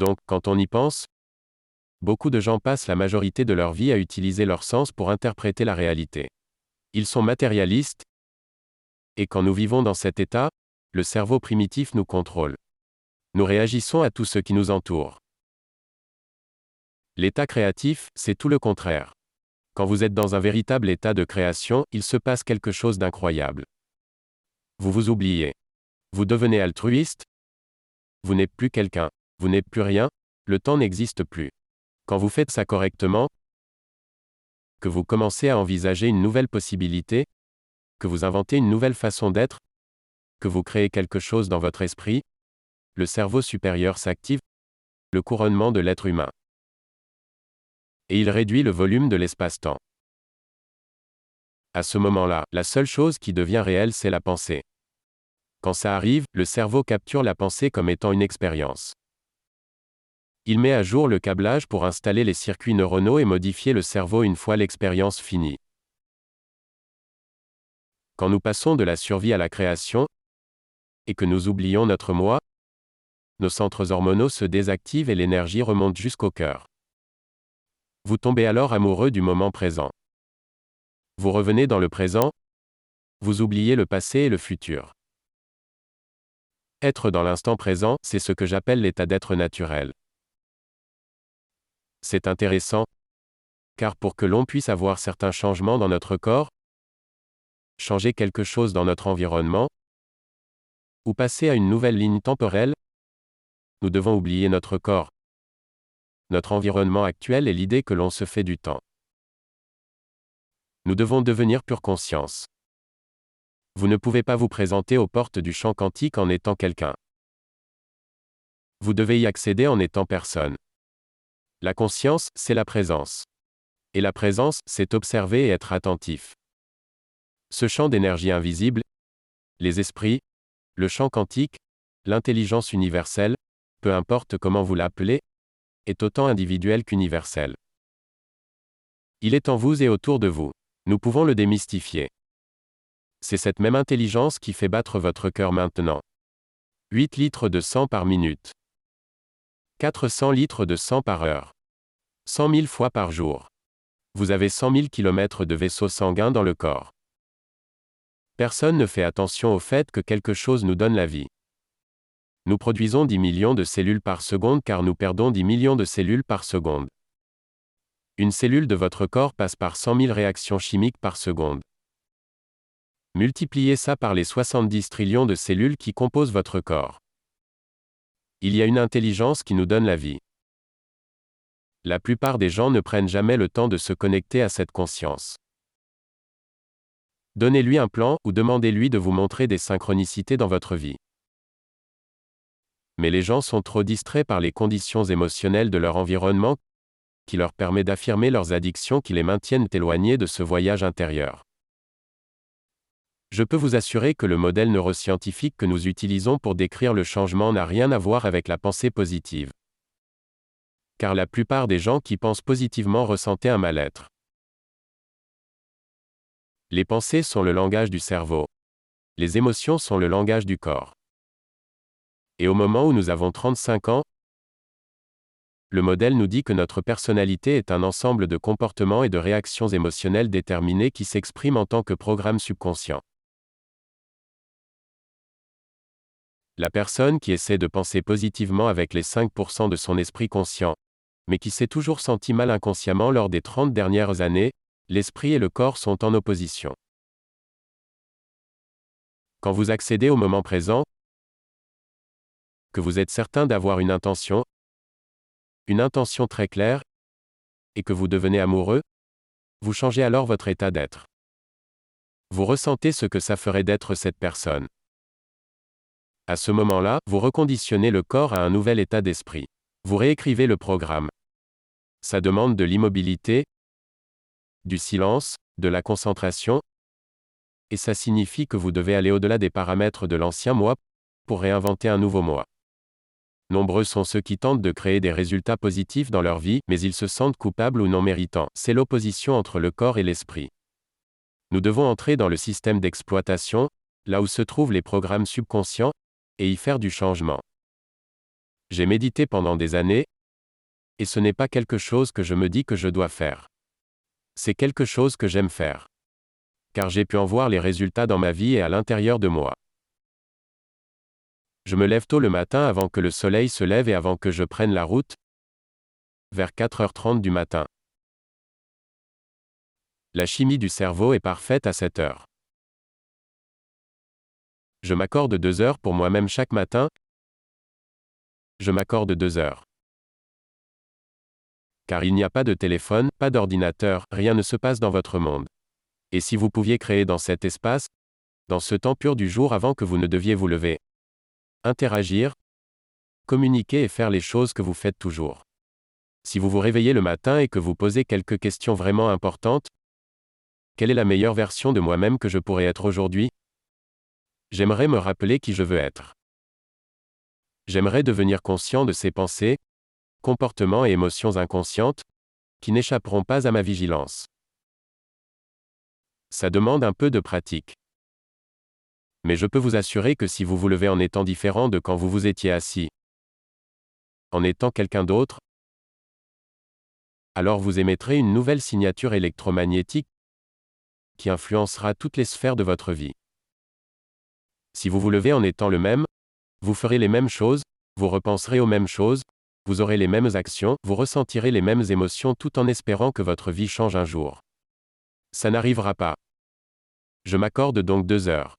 Donc, quand on y pense, beaucoup de gens passent la majorité de leur vie à utiliser leur sens pour interpréter la réalité. Ils sont matérialistes, et quand nous vivons dans cet état, le cerveau primitif nous contrôle. Nous réagissons à tout ce qui nous entoure. L'état créatif, c'est tout le contraire. Quand vous êtes dans un véritable état de création, il se passe quelque chose d'incroyable. Vous vous oubliez. Vous devenez altruiste. Vous n'êtes plus quelqu'un. Vous n'êtes plus rien. Le temps n'existe plus. Quand vous faites ça correctement, que vous commencez à envisager une nouvelle possibilité, que vous inventez une nouvelle façon d'être, que vous créez quelque chose dans votre esprit, le cerveau supérieur s'active, le couronnement de l'être humain. Et il réduit le volume de l'espace-temps. À ce moment-là, la seule chose qui devient réelle, c'est la pensée. Quand ça arrive, le cerveau capture la pensée comme étant une expérience. Il met à jour le câblage pour installer les circuits neuronaux et modifier le cerveau une fois l'expérience finie. Quand nous passons de la survie à la création, et que nous oublions notre moi, nos centres hormonaux se désactivent et l'énergie remonte jusqu'au cœur. Vous tombez alors amoureux du moment présent. Vous revenez dans le présent, vous oubliez le passé et le futur. Être dans l'instant présent, c'est ce que j'appelle l'état d'être naturel. C'est intéressant, car pour que l'on puisse avoir certains changements dans notre corps, changer quelque chose dans notre environnement, ou passer à une nouvelle ligne temporelle, nous devons oublier notre corps, notre environnement actuel et l'idée que l'on se fait du temps. Nous devons devenir pure conscience. Vous ne pouvez pas vous présenter aux portes du champ quantique en étant quelqu'un. Vous devez y accéder en étant personne. La conscience, c'est la présence. Et la présence, c'est observer et être attentif. Ce champ d'énergie invisible, les esprits, le champ quantique, l'intelligence universelle, peu importe comment vous l'appelez, est autant individuel qu'universel. Il est en vous et autour de vous. Nous pouvons le démystifier. C'est cette même intelligence qui fait battre votre cœur maintenant. 8 litres de sang par minute. 400 litres de sang par heure. 100 000 fois par jour. Vous avez 100 000 km de vaisseau sanguin dans le corps. Personne ne fait attention au fait que quelque chose nous donne la vie. Nous produisons 10 millions de cellules par seconde car nous perdons 10 millions de cellules par seconde. Une cellule de votre corps passe par 100 000 réactions chimiques par seconde. Multipliez ça par les 70 trillions de cellules qui composent votre corps. Il y a une intelligence qui nous donne la vie. La plupart des gens ne prennent jamais le temps de se connecter à cette conscience. Donnez-lui un plan ou demandez-lui de vous montrer des synchronicités dans votre vie. Mais les gens sont trop distraits par les conditions émotionnelles de leur environnement qui leur permet d'affirmer leurs addictions qui les maintiennent éloignés de ce voyage intérieur. Je peux vous assurer que le modèle neuroscientifique que nous utilisons pour décrire le changement n'a rien à voir avec la pensée positive. Car la plupart des gens qui pensent positivement ressentaient un mal-être. Les pensées sont le langage du cerveau. Les émotions sont le langage du corps. Et au moment où nous avons 35 ans, le modèle nous dit que notre personnalité est un ensemble de comportements et de réactions émotionnelles déterminées qui s'expriment en tant que programme subconscient. La personne qui essaie de penser positivement avec les 5% de son esprit conscient, mais qui s'est toujours senti mal inconsciemment lors des 30 dernières années, l'esprit et le corps sont en opposition. Quand vous accédez au moment présent, que vous êtes certain d'avoir une intention, une intention très claire, et que vous devenez amoureux, vous changez alors votre état d'être. Vous ressentez ce que ça ferait d'être cette personne. À ce moment-là, vous reconditionnez le corps à un nouvel état d'esprit. Vous réécrivez le programme. Ça demande de l'immobilité, du silence, de la concentration, et ça signifie que vous devez aller au-delà des paramètres de l'ancien moi pour réinventer un nouveau moi. Nombreux sont ceux qui tentent de créer des résultats positifs dans leur vie, mais ils se sentent coupables ou non méritants. C'est l'opposition entre le corps et l'esprit. Nous devons entrer dans le système d'exploitation, là où se trouvent les programmes subconscients, et y faire du changement. J'ai médité pendant des années, et ce n'est pas quelque chose que je me dis que je dois faire. C'est quelque chose que j'aime faire. Car j'ai pu en voir les résultats dans ma vie et à l'intérieur de moi. Je me lève tôt le matin avant que le soleil se lève et avant que je prenne la route, vers 4h30 du matin. La chimie du cerveau est parfaite à cette heure. Je m'accorde deux heures pour moi-même chaque matin. Je m'accorde deux heures. Car il n'y a pas de téléphone, pas d'ordinateur, rien ne se passe dans votre monde. Et si vous pouviez créer dans cet espace, dans ce temps pur du jour avant que vous ne deviez vous lever, interagir, communiquer et faire les choses que vous faites toujours. Si vous vous réveillez le matin et que vous posez quelques questions vraiment importantes, quelle est la meilleure version de moi-même que je pourrais être aujourd'hui? J'aimerais me rappeler qui je veux être. J'aimerais devenir conscient de ces pensées, comportements et émotions inconscientes, qui n'échapperont pas à ma vigilance. Ça demande un peu de pratique. Mais je peux vous assurer que si vous vous levez en étant différent de quand vous vous étiez assis, en étant quelqu'un d'autre, alors vous émettrez une nouvelle signature électromagnétique qui influencera toutes les sphères de votre vie. Si vous vous levez en étant le même, vous ferez les mêmes choses, vous repenserez aux mêmes choses, vous aurez les mêmes actions, vous ressentirez les mêmes émotions tout en espérant que votre vie change un jour. Ça n'arrivera pas. Je m'accorde donc deux heures.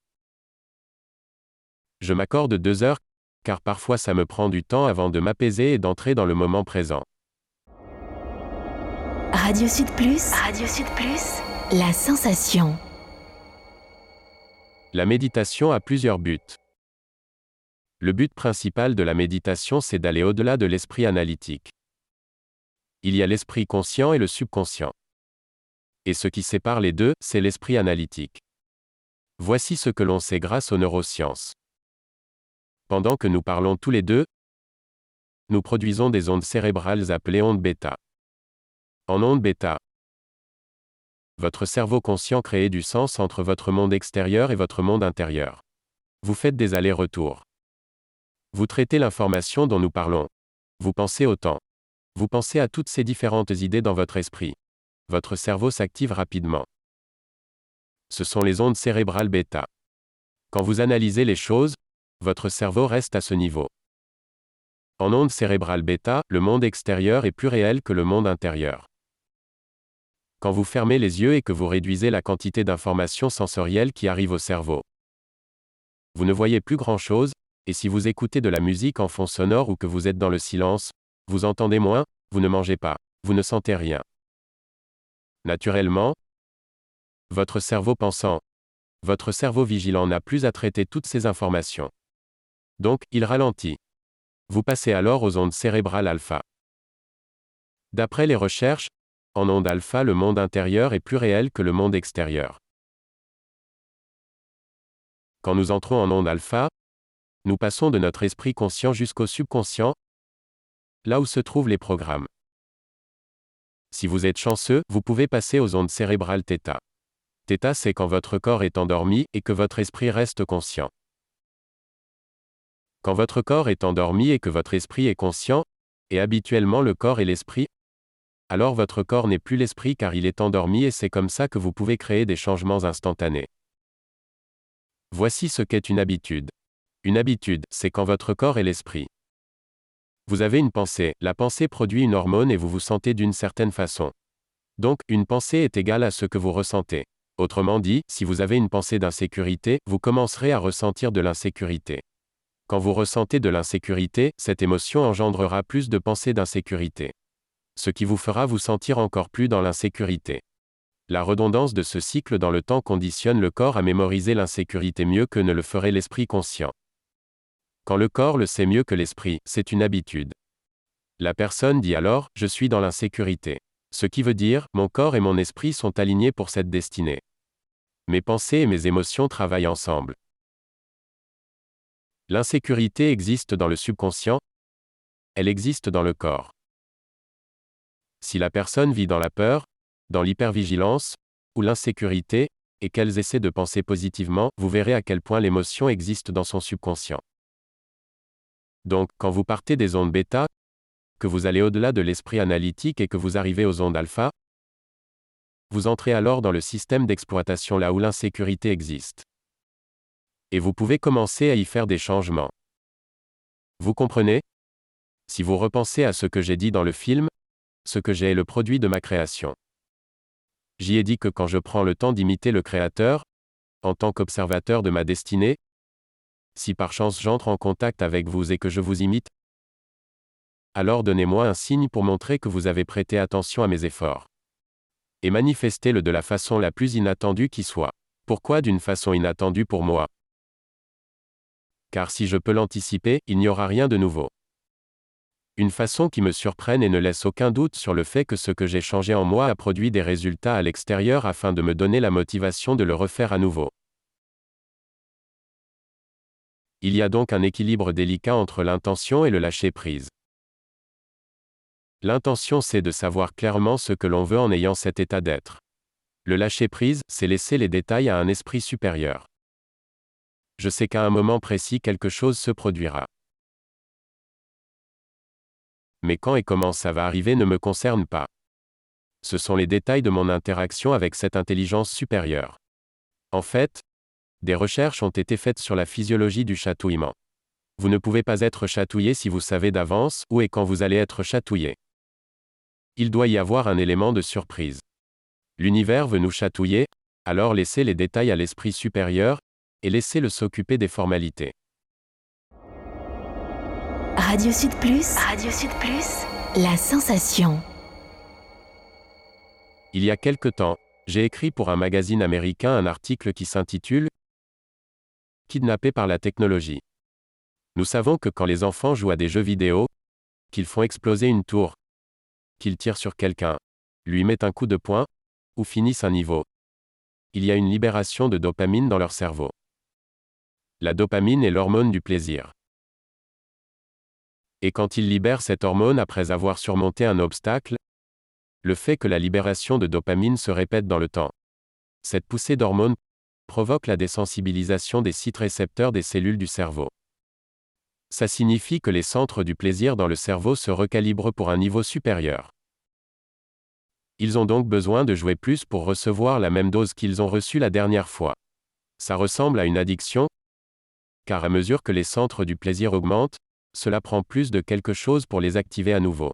Je m'accorde deux heures, car parfois ça me prend du temps avant de m'apaiser et d'entrer dans le moment présent. Radio Sud Plus. Radio Sud Plus. La sensation. La méditation a plusieurs buts. Le but principal de la méditation, c'est d'aller au-delà de l'esprit analytique. Il y a l'esprit conscient et le subconscient. Et ce qui sépare les deux, c'est l'esprit analytique. Voici ce que l'on sait grâce aux neurosciences. Pendant que nous parlons tous les deux, nous produisons des ondes cérébrales appelées ondes bêta. En ondes bêta, votre cerveau conscient crée du sens entre votre monde extérieur et votre monde intérieur. Vous faites des allers-retours. Vous traitez l'information dont nous parlons. Vous pensez au temps. Vous pensez à toutes ces différentes idées dans votre esprit. Votre cerveau s'active rapidement. Ce sont les ondes cérébrales bêta. Quand vous analysez les choses, votre cerveau reste à ce niveau. En ondes cérébrales bêta, le monde extérieur est plus réel que le monde intérieur. Quand vous fermez les yeux et que vous réduisez la quantité d'informations sensorielles qui arrivent au cerveau. Vous ne voyez plus grand-chose, et si vous écoutez de la musique en fond sonore ou que vous êtes dans le silence, vous entendez moins, vous ne mangez pas, vous ne sentez rien. Naturellement, votre cerveau pensant, votre cerveau vigilant n'a plus à traiter toutes ces informations. Donc, il ralentit. Vous passez alors aux ondes cérébrales alpha. D'après les recherches, en onde alpha, le monde intérieur est plus réel que le monde extérieur. Quand nous entrons en onde alpha, nous passons de notre esprit conscient jusqu'au subconscient, là où se trouvent les programmes. Si vous êtes chanceux, vous pouvez passer aux ondes cérébrales θ. Θ, c'est quand votre corps est endormi et que votre esprit reste conscient. Quand votre corps est endormi et que votre esprit est conscient, et habituellement le corps et l'esprit, alors votre corps n'est plus l'esprit car il est endormi et c'est comme ça que vous pouvez créer des changements instantanés. Voici ce qu'est une habitude. Une habitude, c'est quand votre corps est l'esprit. Vous avez une pensée, la pensée produit une hormone et vous vous sentez d'une certaine façon. Donc, une pensée est égale à ce que vous ressentez. Autrement dit, si vous avez une pensée d'insécurité, vous commencerez à ressentir de l'insécurité. Quand vous ressentez de l'insécurité, cette émotion engendrera plus de pensées d'insécurité. Ce qui vous fera vous sentir encore plus dans l'insécurité. La redondance de ce cycle dans le temps conditionne le corps à mémoriser l'insécurité mieux que ne le ferait l'esprit conscient. Quand le corps le sait mieux que l'esprit, c'est une habitude. La personne dit alors, je suis dans l'insécurité. Ce qui veut dire, mon corps et mon esprit sont alignés pour cette destinée. Mes pensées et mes émotions travaillent ensemble. L'insécurité existe dans le subconscient, elle existe dans le corps. Si la personne vit dans la peur, dans l'hypervigilance, ou l'insécurité, et qu'elle essaie de penser positivement, vous verrez à quel point l'émotion existe dans son subconscient. Donc, quand vous partez des ondes bêta, que vous allez au-delà de l'esprit analytique et que vous arrivez aux ondes alpha, vous entrez alors dans le système d'exploitation là où l'insécurité existe. Et vous pouvez commencer à y faire des changements. Vous comprenez? Si vous repensez à ce que j'ai dit dans le film, ce que j'ai est le produit de ma création. J'y ai dit que quand je prends le temps d'imiter le Créateur, en tant qu'observateur de ma destinée, si par chance j'entre en contact avec vous et que je vous imite, alors donnez-moi un signe pour montrer que vous avez prêté attention à mes efforts. Et manifestez-le de la façon la plus inattendue qui soit. Pourquoi d'une façon inattendue pour moi? Car si je peux l'anticiper, il n'y aura rien de nouveau. Une façon qui me surprenne et ne laisse aucun doute sur le fait que ce que j'ai changé en moi a produit des résultats à l'extérieur afin de me donner la motivation de le refaire à nouveau. Il y a donc un équilibre délicat entre l'intention et le lâcher-prise. L'intention c'est de savoir clairement ce que l'on veut en ayant cet état d'être. Le lâcher-prise, c'est laisser les détails à un esprit supérieur. Je sais qu'à un moment précis quelque chose se produira. Mais quand et comment ça va arriver ne me concerne pas. Ce sont les détails de mon interaction avec cette intelligence supérieure. En fait, des recherches ont été faites sur la physiologie du chatouillement. Vous ne pouvez pas être chatouillé si vous savez d'avance où et quand vous allez être chatouillé. Il doit y avoir un élément de surprise. L'univers veut nous chatouiller, alors laissez les détails à l'esprit supérieur, et laissez-le s'occuper des formalités. Radio Sud Plus. Radio Sud Plus. La sensation. Il y a quelque temps, j'ai écrit pour un magazine américain un article qui s'intitule kidnappés par la technologie. Nous savons que quand les enfants jouent à des jeux vidéo, qu'ils font exploser une tour, qu'ils tirent sur quelqu'un, lui mettent un coup de poing, ou finissent un niveau, il y a une libération de dopamine dans leur cerveau. La dopamine est l'hormone du plaisir. Et quand ils libèrent cette hormone après avoir surmonté un obstacle, le fait que la libération de dopamine se répète dans le temps. Cette poussée d'hormones provoque la désensibilisation des sites récepteurs des cellules du cerveau. Ça signifie que les centres du plaisir dans le cerveau se recalibrent pour un niveau supérieur. Ils ont donc besoin de jouer plus pour recevoir la même dose qu'ils ont reçue la dernière fois. Ça ressemble à une addiction, car à mesure que les centres du plaisir augmentent, cela prend plus de quelque chose pour les activer à nouveau.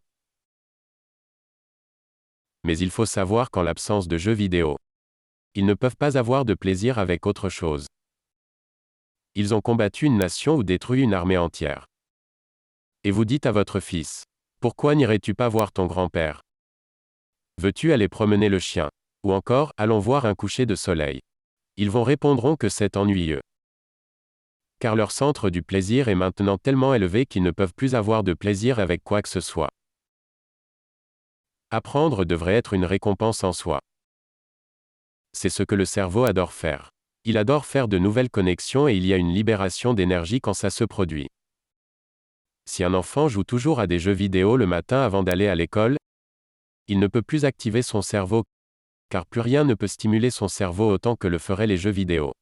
Mais il faut savoir qu'en l'absence de jeux vidéo, ils ne peuvent pas avoir de plaisir avec autre chose. Ils ont combattu une nation ou détruit une armée entière. Et vous dites à votre fils, Pourquoi n'irais-tu pas voir ton grand-père? Veux-tu aller promener le chien? Ou encore, allons voir un coucher de soleil Ils vont répondront que c'est ennuyeux. Car leur centre du plaisir est maintenant tellement élevé qu'ils ne peuvent plus avoir de plaisir avec quoi que ce soit. Apprendre devrait être une récompense en soi. C'est ce que le cerveau adore faire. Il adore faire de nouvelles connexions et il y a une libération d'énergie quand ça se produit. Si un enfant joue toujours à des jeux vidéo le matin avant d'aller à l'école, il ne peut plus activer son cerveau, car plus rien ne peut stimuler son cerveau autant que le feraient les jeux vidéo.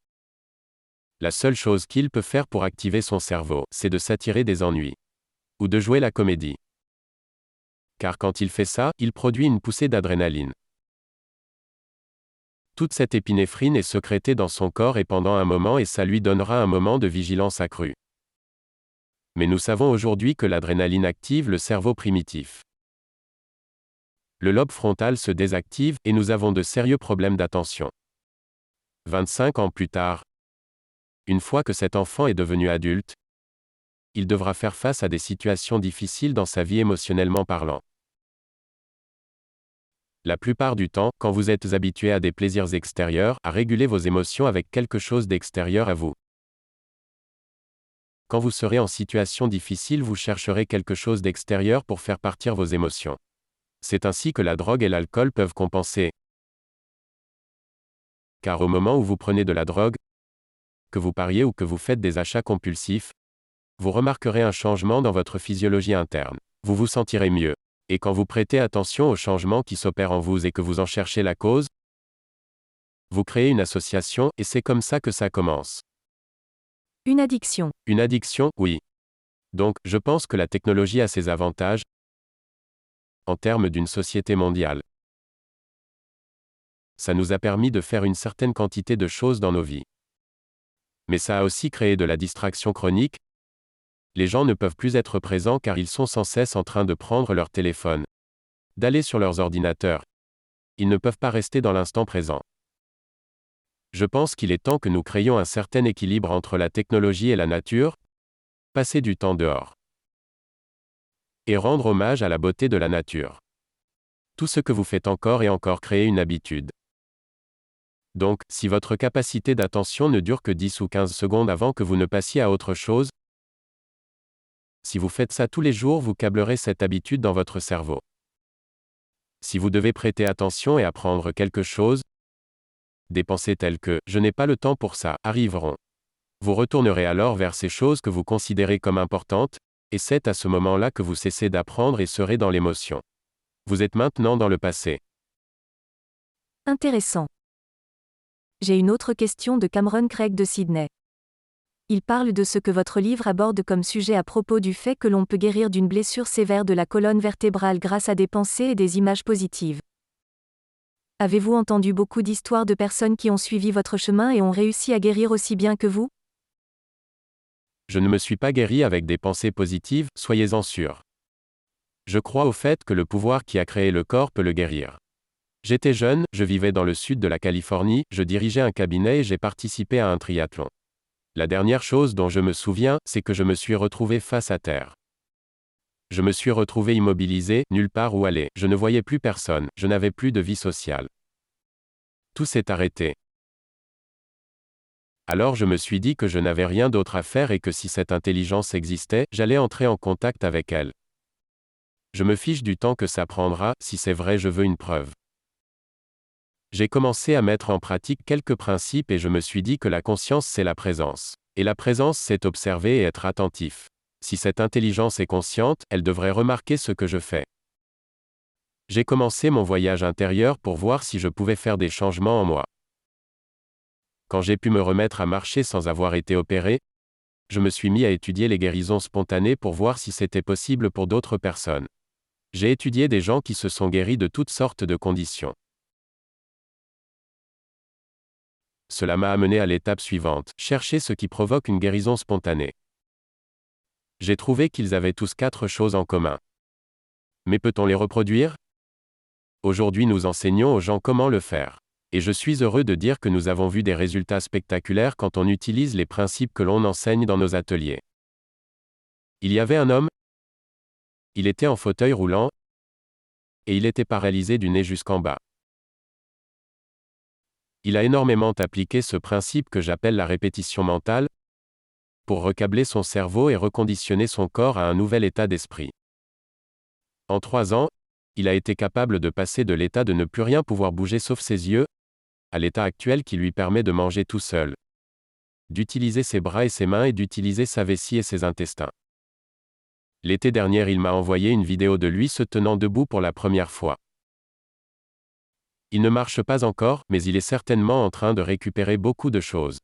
La seule chose qu'il peut faire pour activer son cerveau, c'est de s'attirer des ennuis. Ou de jouer la comédie. Car quand il fait ça, il produit une poussée d'adrénaline. Toute cette épinéphrine est sécrétée dans son corps et pendant un moment et ça lui donnera un moment de vigilance accrue. Mais nous savons aujourd'hui que l'adrénaline active le cerveau primitif. Le lobe frontal se désactive et nous avons de sérieux problèmes d'attention. 25 ans plus tard, une fois que cet enfant est devenu adulte, il devra faire face à des situations difficiles dans sa vie émotionnellement parlant. La plupart du temps, quand vous êtes habitué à des plaisirs extérieurs, à réguler vos émotions avec quelque chose d'extérieur à vous. Quand vous serez en situation difficile, vous chercherez quelque chose d'extérieur pour faire partir vos émotions. C'est ainsi que la drogue et l'alcool peuvent compenser. Car au moment où vous prenez de la drogue, que vous pariez ou que vous faites des achats compulsifs, vous remarquerez un changement dans votre physiologie interne. Vous vous sentirez mieux. Et quand vous prêtez attention aux changements qui s'opèrent en vous et que vous en cherchez la cause, vous créez une association et c'est comme ça que ça commence. Une addiction. Une addiction, oui. Donc, je pense que la technologie a ses avantages en termes d'une société mondiale. Ça nous a permis de faire une certaine quantité de choses dans nos vies. Mais ça a aussi créé de la distraction chronique, les gens ne peuvent plus être présents car ils sont sans cesse en train de prendre leur téléphone, d'aller sur leurs ordinateurs. Ils ne peuvent pas rester dans l'instant présent. Je pense qu'il est temps que nous créions un certain équilibre entre la technologie et la nature, passer du temps dehors et rendre hommage à la beauté de la nature. Tout ce que vous faites encore et encore créer une habitude. Donc, si votre capacité d'attention ne dure que 10 ou 15 secondes avant que vous ne passiez à autre chose, si vous faites ça tous les jours, vous câblerez cette habitude dans votre cerveau. Si vous devez prêter attention et apprendre quelque chose, des pensées telles que ⁇ je n'ai pas le temps pour ça ⁇ arriveront. Vous retournerez alors vers ces choses que vous considérez comme importantes, et c'est à ce moment-là que vous cessez d'apprendre et serez dans l'émotion. Vous êtes maintenant dans le passé. Intéressant. J'ai une autre question de Cameron Craig de Sydney. Il parle de ce que votre livre aborde comme sujet à propos du fait que l'on peut guérir d'une blessure sévère de la colonne vertébrale grâce à des pensées et des images positives. Avez-vous entendu beaucoup d'histoires de personnes qui ont suivi votre chemin et ont réussi à guérir aussi bien que vous? Je ne me suis pas guéri avec des pensées positives, soyez-en sûrs. Je crois au fait que le pouvoir qui a créé le corps peut le guérir. J'étais jeune, je vivais dans le sud de la Californie, je dirigeais un cabinet et j'ai participé à un triathlon. La dernière chose dont je me souviens, c'est que je me suis retrouvé face à terre. Je me suis retrouvé immobilisé, nulle part où aller, je ne voyais plus personne, je n'avais plus de vie sociale. Tout s'est arrêté. Alors je me suis dit que je n'avais rien d'autre à faire et que si cette intelligence existait, j'allais entrer en contact avec elle. Je me fiche du temps que ça prendra, si c'est vrai je veux une preuve. J'ai commencé à mettre en pratique quelques principes et je me suis dit que la conscience c'est la présence. Et la présence c'est observer et être attentif. Si cette intelligence est consciente, elle devrait remarquer ce que je fais. J'ai commencé mon voyage intérieur pour voir si je pouvais faire des changements en moi. Quand j'ai pu me remettre à marcher sans avoir été opéré, je me suis mis à étudier les guérisons spontanées pour voir si c'était possible pour d'autres personnes. J'ai étudié des gens qui se sont guéris de toutes sortes de conditions. Cela m'a amené à l'étape suivante, chercher ce qui provoque une guérison spontanée. J'ai trouvé qu'ils avaient tous quatre choses en commun. Mais peut-on les reproduire? Aujourd'hui nous enseignons aux gens comment le faire. Et je suis heureux de dire que nous avons vu des résultats spectaculaires quand on utilise les principes que l'on enseigne dans nos ateliers. Il y avait un homme. Il était en fauteuil roulant. Et il était paralysé du nez jusqu'en bas. Il a énormément appliqué ce principe que j'appelle la répétition mentale, pour recabler son cerveau et reconditionner son corps à un nouvel état d'esprit. En trois ans, il a été capable de passer de l'état de ne plus rien pouvoir bouger sauf ses yeux, à l'état actuel qui lui permet de manger tout seul, d'utiliser ses bras et ses mains et d'utiliser sa vessie et ses intestins. L'été dernier, il m'a envoyé une vidéo de lui se tenant debout pour la première fois. Il ne marche pas encore, mais il est certainement en train de récupérer beaucoup de choses.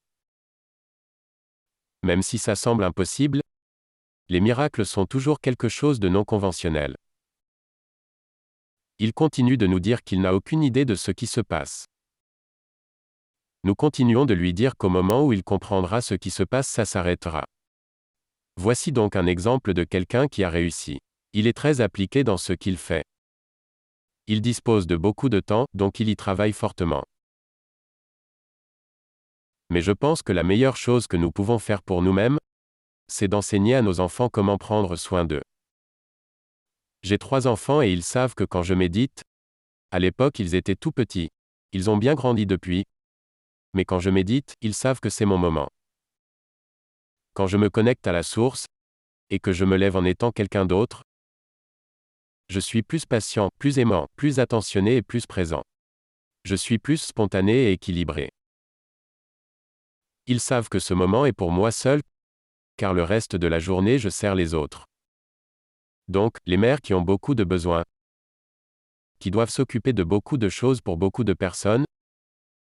Même si ça semble impossible, les miracles sont toujours quelque chose de non conventionnel. Il continue de nous dire qu'il n'a aucune idée de ce qui se passe. Nous continuons de lui dire qu'au moment où il comprendra ce qui se passe, ça s'arrêtera. Voici donc un exemple de quelqu'un qui a réussi. Il est très appliqué dans ce qu'il fait. Il dispose de beaucoup de temps, donc il y travaille fortement. Mais je pense que la meilleure chose que nous pouvons faire pour nous-mêmes, c'est d'enseigner à nos enfants comment prendre soin d'eux. J'ai trois enfants et ils savent que quand je médite, à l'époque ils étaient tout petits, ils ont bien grandi depuis, mais quand je médite, ils savent que c'est mon moment. Quand je me connecte à la source, et que je me lève en étant quelqu'un d'autre, je suis plus patient, plus aimant, plus attentionné et plus présent. Je suis plus spontané et équilibré. Ils savent que ce moment est pour moi seul, car le reste de la journée je sers les autres. Donc, les mères qui ont beaucoup de besoins, qui doivent s'occuper de beaucoup de choses pour beaucoup de personnes,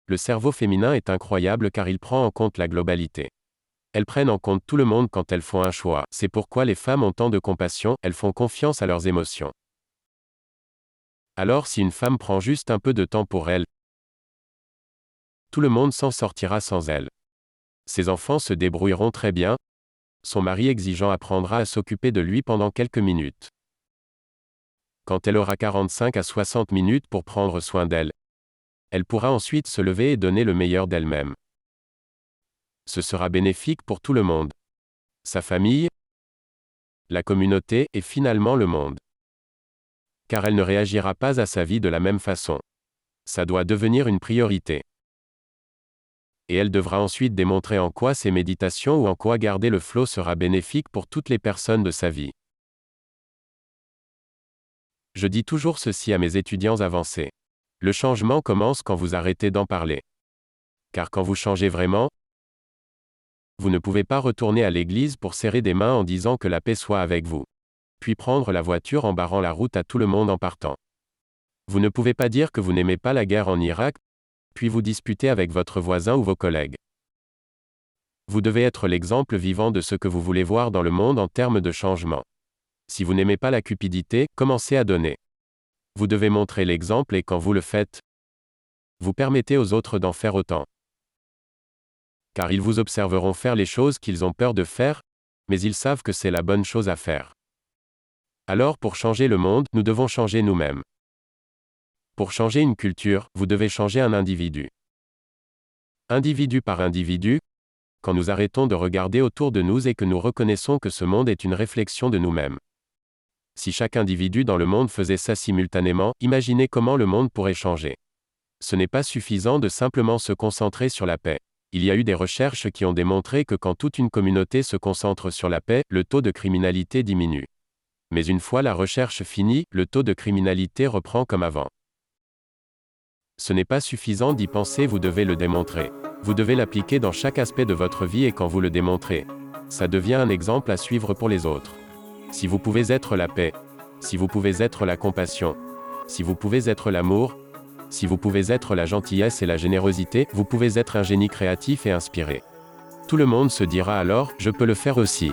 le cerveau féminin est incroyable car il prend en compte la globalité. Elles prennent en compte tout le monde quand elles font un choix. C'est pourquoi les femmes ont tant de compassion, elles font confiance à leurs émotions. Alors si une femme prend juste un peu de temps pour elle, tout le monde s'en sortira sans elle. Ses enfants se débrouilleront très bien, son mari exigeant apprendra à s'occuper de lui pendant quelques minutes. Quand elle aura 45 à 60 minutes pour prendre soin d'elle, elle pourra ensuite se lever et donner le meilleur d'elle-même. Ce sera bénéfique pour tout le monde. Sa famille, la communauté et finalement le monde. Car elle ne réagira pas à sa vie de la même façon. Ça doit devenir une priorité. Et elle devra ensuite démontrer en quoi ses méditations ou en quoi garder le flot sera bénéfique pour toutes les personnes de sa vie. Je dis toujours ceci à mes étudiants avancés. Le changement commence quand vous arrêtez d'en parler. Car quand vous changez vraiment, vous ne pouvez pas retourner à l'église pour serrer des mains en disant que la paix soit avec vous. Puis prendre la voiture en barrant la route à tout le monde en partant. Vous ne pouvez pas dire que vous n'aimez pas la guerre en Irak, puis vous disputer avec votre voisin ou vos collègues. Vous devez être l'exemple vivant de ce que vous voulez voir dans le monde en termes de changement. Si vous n'aimez pas la cupidité, commencez à donner. Vous devez montrer l'exemple et quand vous le faites, vous permettez aux autres d'en faire autant. Car ils vous observeront faire les choses qu'ils ont peur de faire, mais ils savent que c'est la bonne chose à faire. Alors pour changer le monde, nous devons changer nous-mêmes. Pour changer une culture, vous devez changer un individu. Individu par individu, quand nous arrêtons de regarder autour de nous et que nous reconnaissons que ce monde est une réflexion de nous-mêmes. Si chaque individu dans le monde faisait ça simultanément, imaginez comment le monde pourrait changer. Ce n'est pas suffisant de simplement se concentrer sur la paix. Il y a eu des recherches qui ont démontré que quand toute une communauté se concentre sur la paix, le taux de criminalité diminue. Mais une fois la recherche finie, le taux de criminalité reprend comme avant. Ce n'est pas suffisant d'y penser, vous devez le démontrer. Vous devez l'appliquer dans chaque aspect de votre vie et quand vous le démontrez, ça devient un exemple à suivre pour les autres. Si vous pouvez être la paix, si vous pouvez être la compassion, si vous pouvez être l'amour, si vous pouvez être la gentillesse et la générosité, vous pouvez être un génie créatif et inspiré. Tout le monde se dira alors, je peux le faire aussi.